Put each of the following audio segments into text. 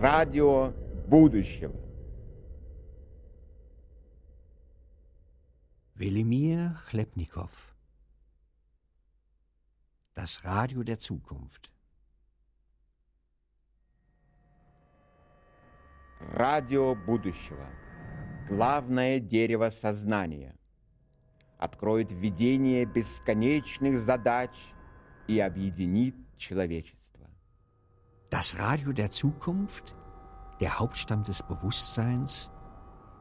Радио будущего. Welimir Chlebnikow. Das Radio der Zukunft. Радио будущего. Главное дерево сознания. Откроет видение бесконечных задач и объединит человечество. Das Radio der Zukunft, der Hauptstamm des Bewusstseins,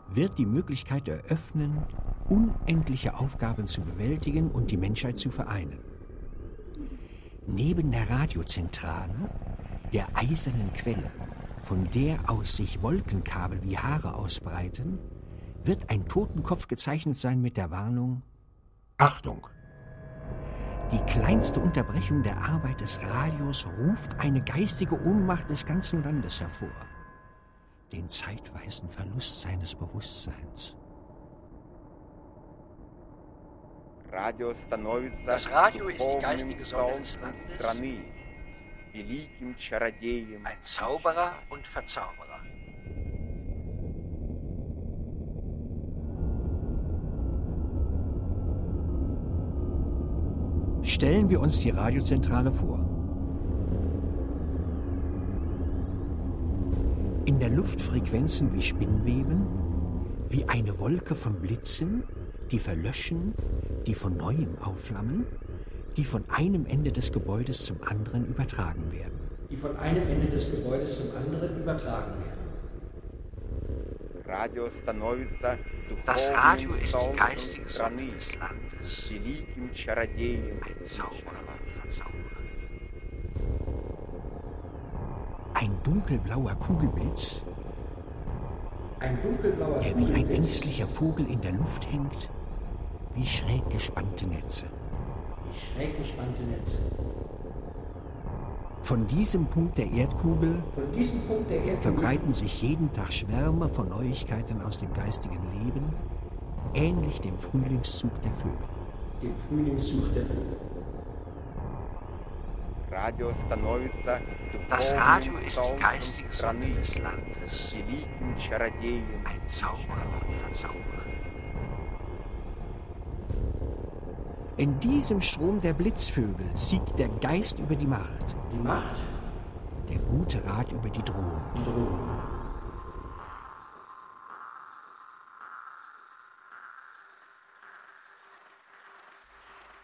wird die Möglichkeit eröffnen, unendliche Aufgaben zu bewältigen und die Menschheit zu vereinen. Neben der Radiozentrale, der eisernen Quelle, von der aus sich Wolkenkabel wie Haare ausbreiten, wird ein Totenkopf gezeichnet sein mit der Warnung Achtung! Die kleinste Unterbrechung der Arbeit des Radios ruft eine geistige Ohnmacht des ganzen Landes hervor. Den zeitweisen Verlust seines Bewusstseins. Das Radio ist die geistige Sonne des Landes, ein Zauberer und Verzauberer. Stellen wir uns die Radiozentrale vor. In der Luft Frequenzen wie Spinnweben, wie eine Wolke von Blitzen, die verlöschen, die von neuem aufflammen, die von einem Ende des Gebäudes zum anderen übertragen werden. Die von einem Ende des Gebäudes zum anderen übertragen werden. Das Radio ist die geistige Sonne des Landes, ein Zauberer und Verzauberer. Ein dunkelblauer Kugelblitz, Ein dunkelblauer der wie ein ängstlicher Vogel in der Luft hängt, wie schräg gespannte Netze. wie schräg gespannte Netze. Von diesem Punkt der Erdkugel Von diesem Punkt der Erdkugel verbreiten sich jeden Tag Schwärme von Neuigkeiten aus dem geistigen Leben, ähnlich dem Frühlingszug der Vögel. dem Frühlingszug der Vögel. Das Radio ist die geistige Sonne des Landes, ein Zauberer und Verzauberer. In diesem Strom der Blitzvögel siegt der Geist über die Macht, Die Macht, der gute Rat über die Drohung. die Drohung.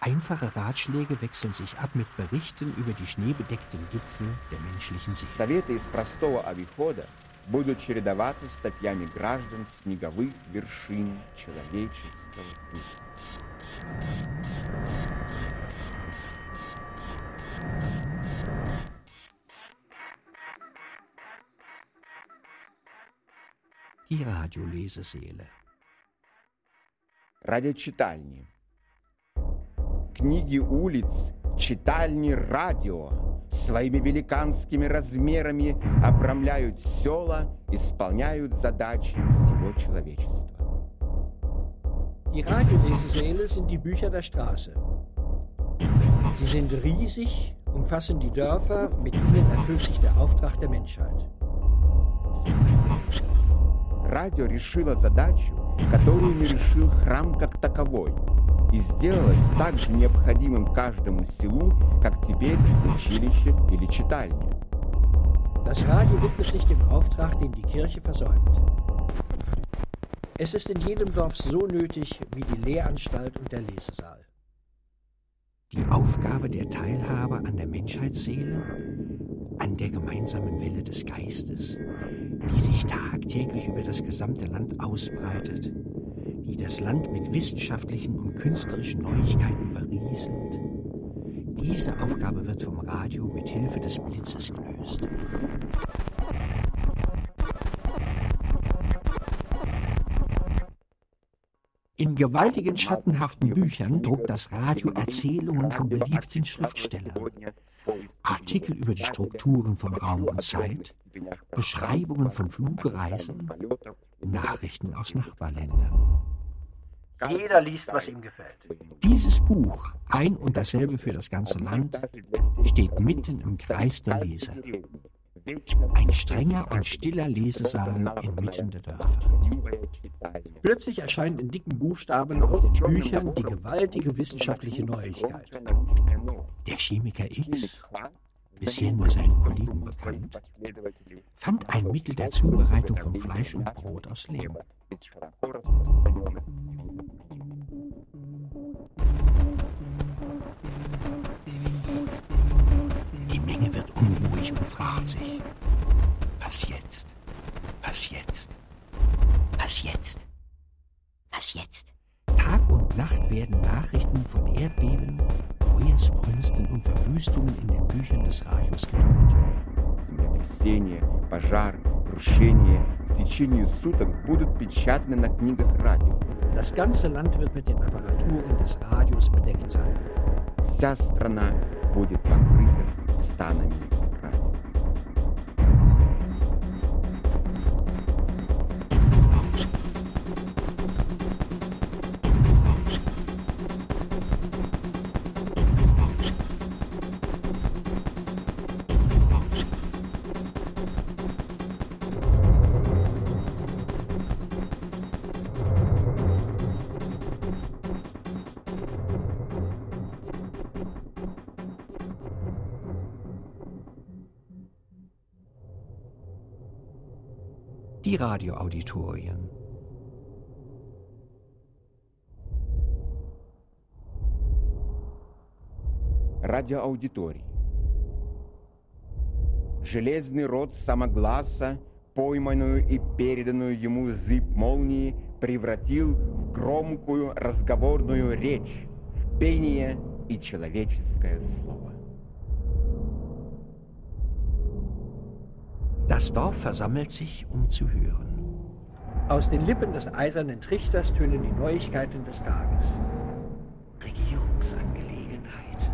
Einfache Ratschläge wechseln sich ab mit Berichten über die schneebedeckten Gipfel der menschlichen Seele. Советы из простого обихода будут чередоваться статьями граждан снеговых вершин человеческого духа. Die Radioleseseele. Радиочитальни. Книги улиц, читальни радио своими великанскими размерами обрамляют села, исполняют задачи всего человечества. Die Radiolesesäle sind die Bücher der Straße. Sie sind riesig, umfassen die Dörfer, mit ihnen erfüllt sich der Auftrag der Menschheit. Радио решило задачу, которую не решил храм как таковой, и сделалось так же необходимым каждому селу, как теперь училище или читальня. Das Radio widmet sich dem Auftrag, den die Kirche versäumt. Es ist in jedem Dorf so nötig wie die Lehranstalt und der Lesesaal. Die Aufgabe der Teilhabe an der Menschheitsseele, an der gemeinsamen Welle des Geistes, die sich tagtäglich über das gesamte Land ausbreitet, die das Land mit wissenschaftlichen und künstlerischen Neuigkeiten berieselt. Diese Aufgabe wird vom Radio mit Hilfe des Blitzes gelöst. In gewaltigen schattenhaften Büchern druckt das Radio Erzählungen von beliebten Schriftstellern, Artikel über die Strukturen von Raum und Zeit, Beschreibungen von Flugreisen, Nachrichten aus Nachbarländern. Jeder liest, was ihm gefällt. Dieses Buch, ein und dasselbe für das ganze Land, steht mitten im Kreis der Leser. Ein strenger und stiller Lesesaal inmitten der Dörfer. Plötzlich erscheint in dicken Buchstaben auf den Büchern die gewaltige wissenschaftliche Neuigkeit. Der Chemiker X, bisher nur seinen Kollegen bekannt, fand ein Mittel der Zubereitung von Fleisch und Brot aus Lehm. Die Menge wird unruhig und fragt sich, was jetzt? Was jetzt? Was jetzt? Nachrichten von Erdbeben, Feuersbrünsten und Verwüstungen in den Büchern des Radios gedruckt. Землетрясения, пожар, крушение в течение суток будут печатаны на книгах радио. Das ganze Land wird mit den Apparaturen des Radios bedeckt sein. Вся страна будет покрыта станами Die Radioauditorien. Радиоаудитории. Железный рот самогласа, пойманную и переданную ему зыб молнии, превратил в громкую разговорную речь, в пение и человеческое слово. Das Dorf versammelt sich, um zu hören. Aus den Lippen des eisernen Trichters tönen die Neuigkeiten des Tages. Regierungsangelegenheit,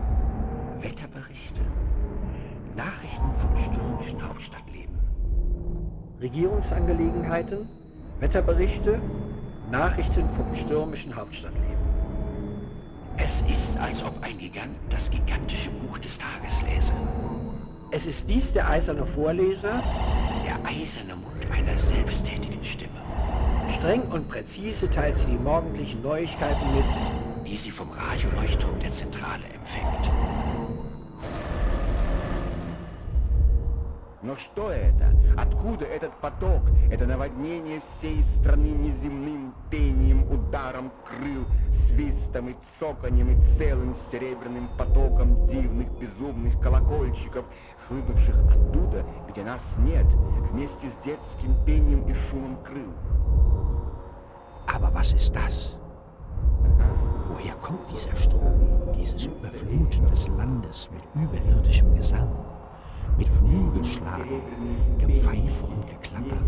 Wetterberichte, Nachrichten vom stürmischen Hauptstadtleben. Regierungsangelegenheiten, Wetterberichte, Nachrichten vom stürmischen Hauptstadtleben. Es ist, als ob ein Gigant das gigantische Buch des Tages läse. Es ist dies der eiserne Vorleser, Der eiserne Mund einer selbsttätigen Stimme, streng und präzise teilt sie die morgendlichen Neuigkeiten mit, die sie vom Radioleuchtturm der Zentrale empfängt. Но что это? Откуда этот поток? Это наводнение всей страны неземным пением, ударом крыл, свистом и цоканьем и целым серебряным потоком дивных безумных колокольчиков, хлынувших оттуда, где нас нет, вместе с детским пением и шумом крыл. Aber was ist das? Woher kommt dieser Strom, dieses Überfluten des Landes mit überirdischem Gesang, mit Flügelschlagen, Gepfeife und Geklapper,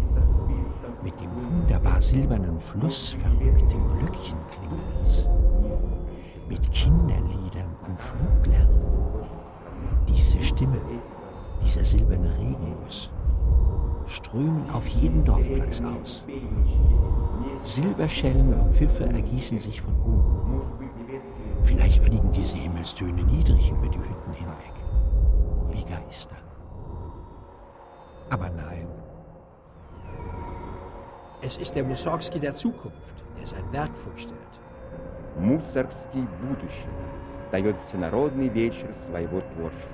mit dem wunderbar silbernen Fluss verrückten Glöckchenklingens, mit Kinderliedern und Fluglärm? Diese Stimme, dieser silberne Regenguss, strömen auf jeden Dorfplatz aus. Silberschellen und Pfiffe ergießen sich von oben. Vielleicht fliegen diese Himmelstöne niedrig über die Hütten hinweg, wie Geister. Aber nein, es ist der Mussorgsky der Zukunft, der sein Werk vorstellt. Мусоргский будущего дает всенародный вечер своего творчества.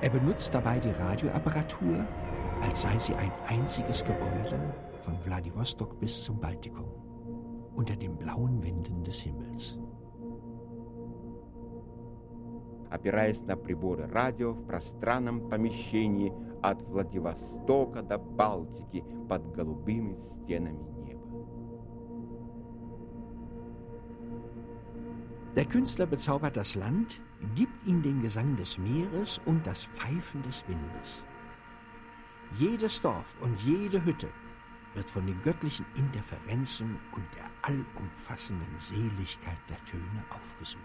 er benutzt dabei die Radioapparatur, als sei sie ein einziges Gebäude von Wladiwostok bis zum Baltikum, unter den blauen Wänden des Himmels. опираясь на приборы радио в пространном помещении от Владивостока до Балтики под голубыми стенами неба. Der Künstler bezaubert das Land, gibt ihm den Gesang des Meeres und das Pfeifen des Windes. Jedes Dorf und jede Hütte wird von den göttlichen Interferenzen und der allumfassenden Seligkeit der Töne aufgesucht.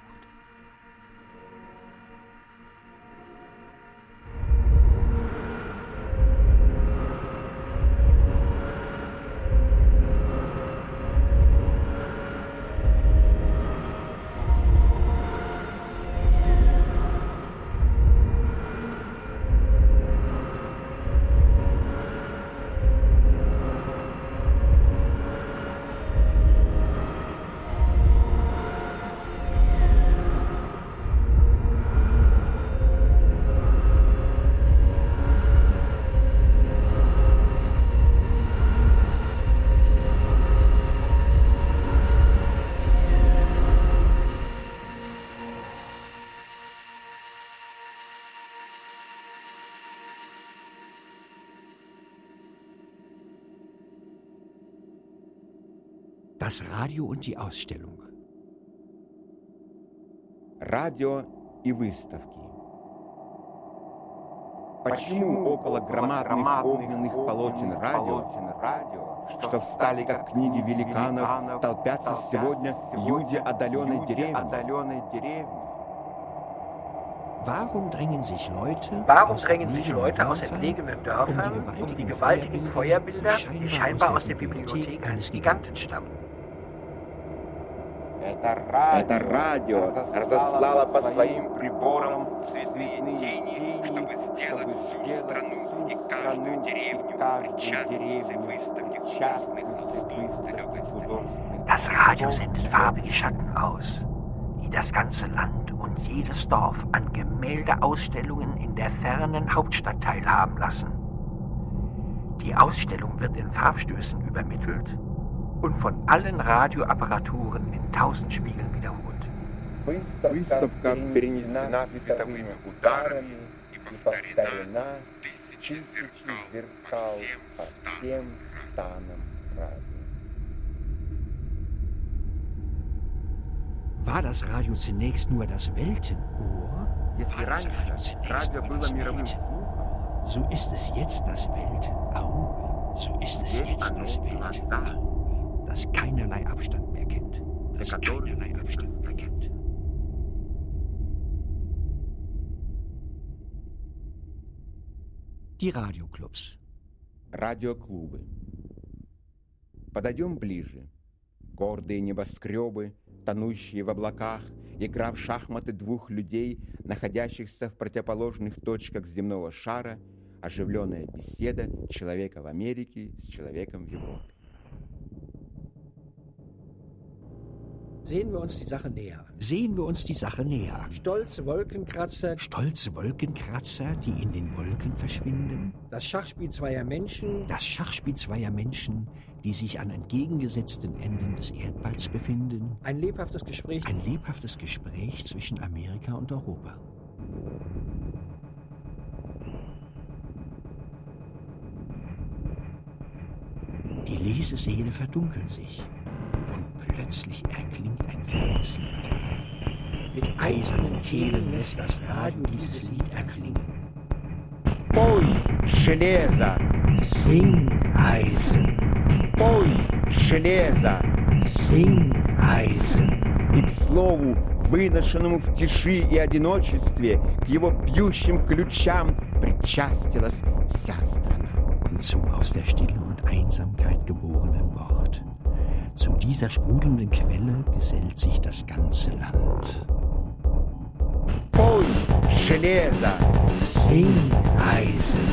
Das Radio und die Ausstellung. Радио и выставки. Почему около громадных огненных полотен радио, что встали как книги великанов, толпятся сегодня люди отдаленной деревни? Warum drängen sich Leute, Warum aus drängen sich entlegenen Leute aus Dörfern entlegenen Dörfern um die gewaltigen Feuerbilder, die scheinbar aus der Bibliothek eines Giganten stammen? Это радио разослало по своим приборам цветные тени, чтобы сделать всю страну и каждую деревню причастной выставки частных холстов далекой художественной Das Radio sendet farbige Schatten aus, die das ganze Land und jedes Dorf an Gemäldeausstellungen in der fernen Hauptstadt teilhaben lassen. Die Ausstellung wird in Farbstößen übermittelt und von allen Radioapparaturen in tausend Spiegeln wiederholt. Выставка перенесена световыми ударами и повторена тысячи зеркал по всем станам радио. War das Radio zunächst nur das Weltenohr? Если War das Radio раньше zunächst радио nur было das мировым Weltenohr? So ist es jetzt das Weltenauge. So ist es Теперь jetzt оно das глаза. Weltenauge, Das keinerlei Abstand mehr kennt. Das keinerlei Abstand mehr kennt. Die Radioclubs. Радиоклубы. Подойдем ближе. Гордые небоскребы, тонущие в облаках, игра в шахматы двух людей, находящихся в противоположных точках земного шара, оживленная беседа человека в Америке с человеком в Европе. Sehen wir uns die Sache näher an. Sehen wir uns die Sache näher an. Stolze Wolkenkratzer, Stolze Wolkenkratzer, die in den Wolken verschwinden. das Schachspiel zweier Menschen, Das Schachspiel zweier Menschen, die sich an entgegengesetzten Enden des Erdballs befinden. ein lebhaftes Gespräch, Ein lebhaftes Gespräch zwischen Amerika und Europa. Die Lesesäle verdunkeln sich und plötzlich erklingt ein fernes Lied. Mit eisernen Kehlen lässt das Radio dieses Lied erklingen. Пой, железо! Sing, Eisen, Пой, железо! sing, Eisen. И к слову, выношенному в тиши и одиночестве, к его пьющим ключам причастилась вся страна. und zum aus der Stille und Einsamkeit geborenen Wort. Zu dieser sprudelnden Quelle gesellt sich das ganze Land. Пой, железо! Sing, Eisen,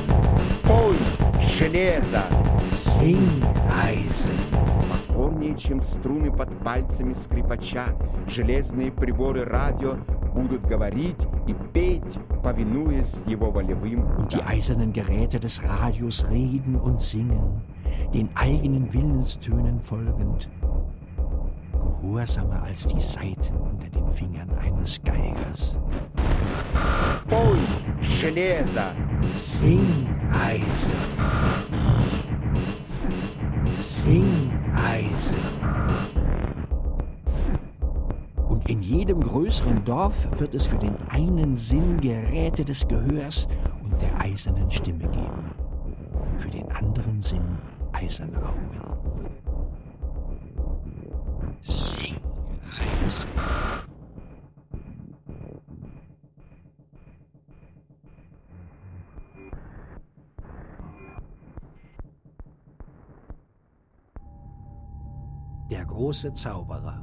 Пой, железо! sing, Eisen. Покорнее, чем струны под пальцами скрипача, железные приборы радио будут говорить и петь, повинуясь его волевым Und die eisernen Geräte des Radios reden und singen, den eigenen Willenstönen folgend, gehorsamer als die Saiten unter den Fingern eines Geigers. Boy, Schneider! Sing, Eisen! Sing, Eisen! Und in jedem größeren Dorf wird es für den einen Sinn Geräte des Gehörs und der eisernen Stimme geben. Für den anderen Sinn eiserne Augen. Sing, Eisen. Der große Zauberer.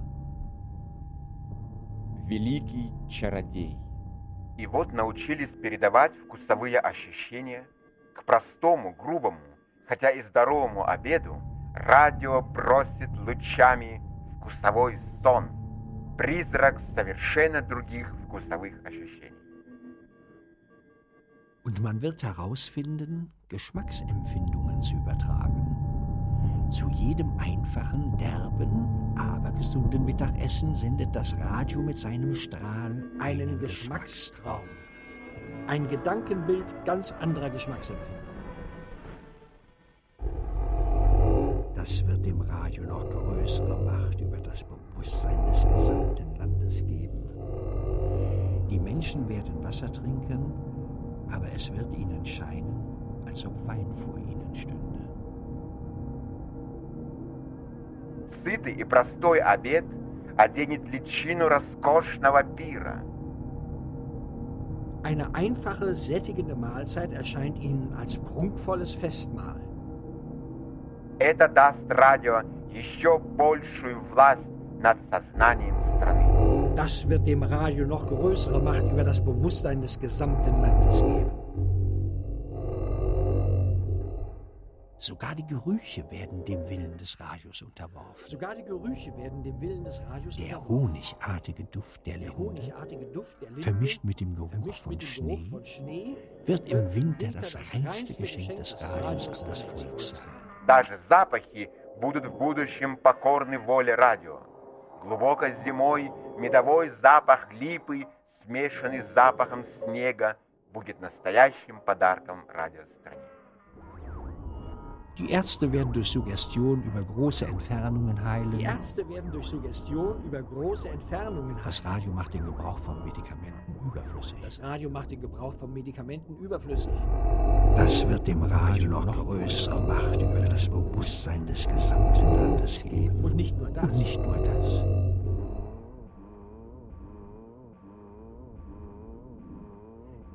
Великий чародей. И вот научились передавать вкусовые ощущения к простому, грубому, хотя и здоровому обеду, радио бросит лучами вкусовой сон, призрак совершенно других вкусовых ощущений. Und man wird herausfinden, Geschmacksempfindungen zu übertragen. Zu jedem einfachen, derben, aber gesunden Mittagessen sendet das Radio mit seinem Strahl Einen Geschmackstraum. Ein Gedankenbild ganz anderer Geschmacksempfindung. Das wird dem Radio noch größere Macht über das Bewusstsein des gesamten Landes geben. Die Menschen werden Wasser trinken, aber es wird ihnen scheinen, als ob Wein vor ihnen stünde. Сытый и простой обед оденет личину роскошного пира. Eine einfache, sättigende Mahlzeit erscheint ihnen als prunkvolles Festmahl. Это даст радио еще большую власть над сознанием страны. Das wird dem Radio noch größere Macht über das Bewusstsein des gesamten Landes geben. Sogar die Gerüche werden dem Willen des Radios unterworfen. Sogar die Gerüche werden dem Willen des Radios Der unterworfen. honigartige Duft der Der Linde, honigartige Duft der Linde, vermischt mit dem Geruch vermischt von mit dem Schnee, Geruch von Schnee, wird im wird Winter das reinste reinste Geschenk des Radios an das Volk sein. Даже запахи будут в будущем покорны воле радио. Глубокой зимой медовой запах липы, смешанный с запахом снега, будет настоящим подарком радиостране. Die Ärzte werden durch Suggestion über große Entfernungen heilen. Die Ärzte werden durch Suggestion über große Entfernungen Das Radio macht den Gebrauch von Medikamenten überflüssig. Das Radio macht den Gebrauch von Medikamenten überflüssig. Das wird dem Radio noch größere Macht über das Bewusstsein des gesamten Landes geben. Und nicht nur das. Und nicht nur das.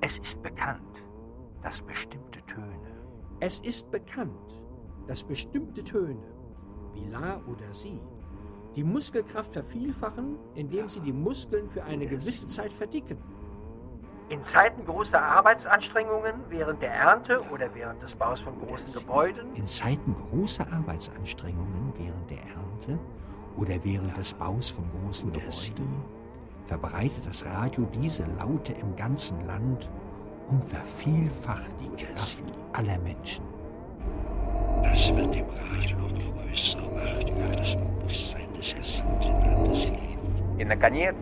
Es ist bekannt, dass bestimmte Töne Es ist bekannt, dass bestimmte Töne, wie La oder Si, die Muskelkraft vervielfachen, indem sie die Muskeln für eine gewisse Zeit verdicken. In Zeiten großer Arbeitsanstrengungen, während der Ernte oder während des Baus von großen Gebäuden, in Zeiten großer Arbeitsanstrengungen während der Ernte oder während des Baus von großen Gebäuden verbreitet das Radio diese Laute im ganzen Land und vervielfacht die Kraft aller Menschen. Das wird dem Radio noch größere Macht über das Bewusstsein des gesamten Landes geben. И, наконец,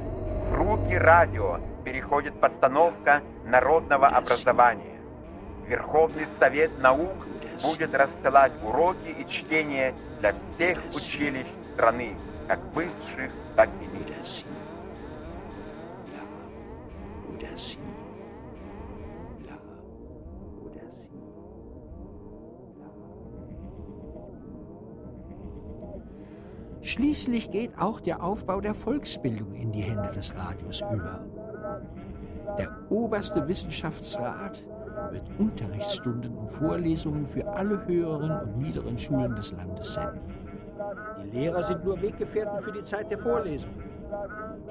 в руки радио переходит постановка народного образования. Верховный Совет наук будет рассылать уроки и чтения для всех училищ страны, как высших, так и низших. Schließlich geht auch der Aufbau der Volksbildung in die Hände des Radios über. Der oberste Wissenschaftsrat wird Unterrichtsstunden und Vorlesungen für alle höheren und niederen Schulen des Landes senden. die Lehrer sind nur Weggefährten für die Zeit der Vorlesung.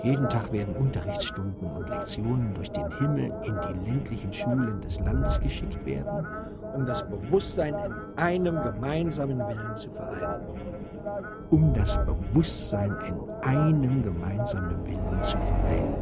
Jeden Tag werden Unterrichtsstunden und Lektionen durch den Himmel in die ländlichen Schulen des Landes geschickt werden um das Bewusstsein in einem gemeinsamen Willen zu vereinen. Um das Bewusstsein in einem gemeinsamen Willen zu vereinen.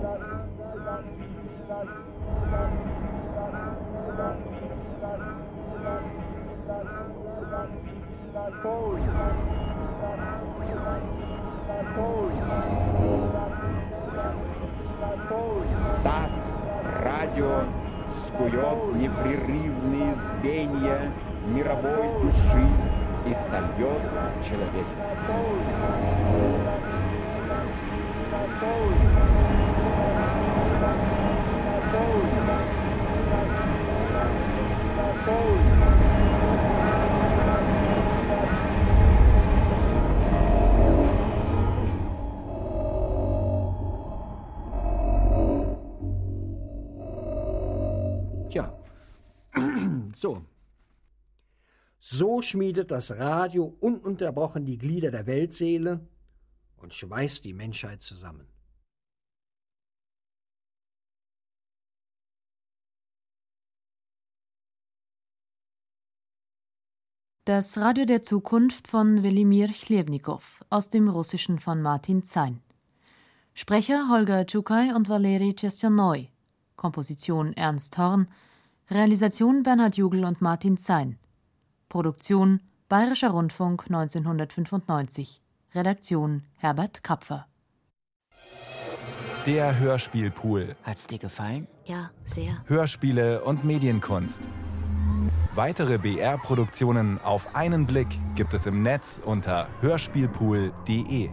Radio, скует непрерывные звенья мировой души и сольет человечество. So. So schmiedet das Radio ununterbrochen die Glieder der Weltseele und schweißt die Menschheit zusammen. Das Radio der Zukunft von Welimir Chlebnikow aus dem Russischen von Martin Zein. Sprecher Holger Tschukay und Valeri Chestjanoy. Komposition Ernst Horn. Realisation Bernhard Jugel und Martin Zein. Produktion Bayerischer Rundfunk 1995. Redaktion Herbert Kapfer. Der Hörspielpool. Hat's dir gefallen? Ja, sehr. Hörspiele und Medienkunst. Weitere BR-Produktionen auf einen Blick gibt es im Netz unter hörspielpool.de.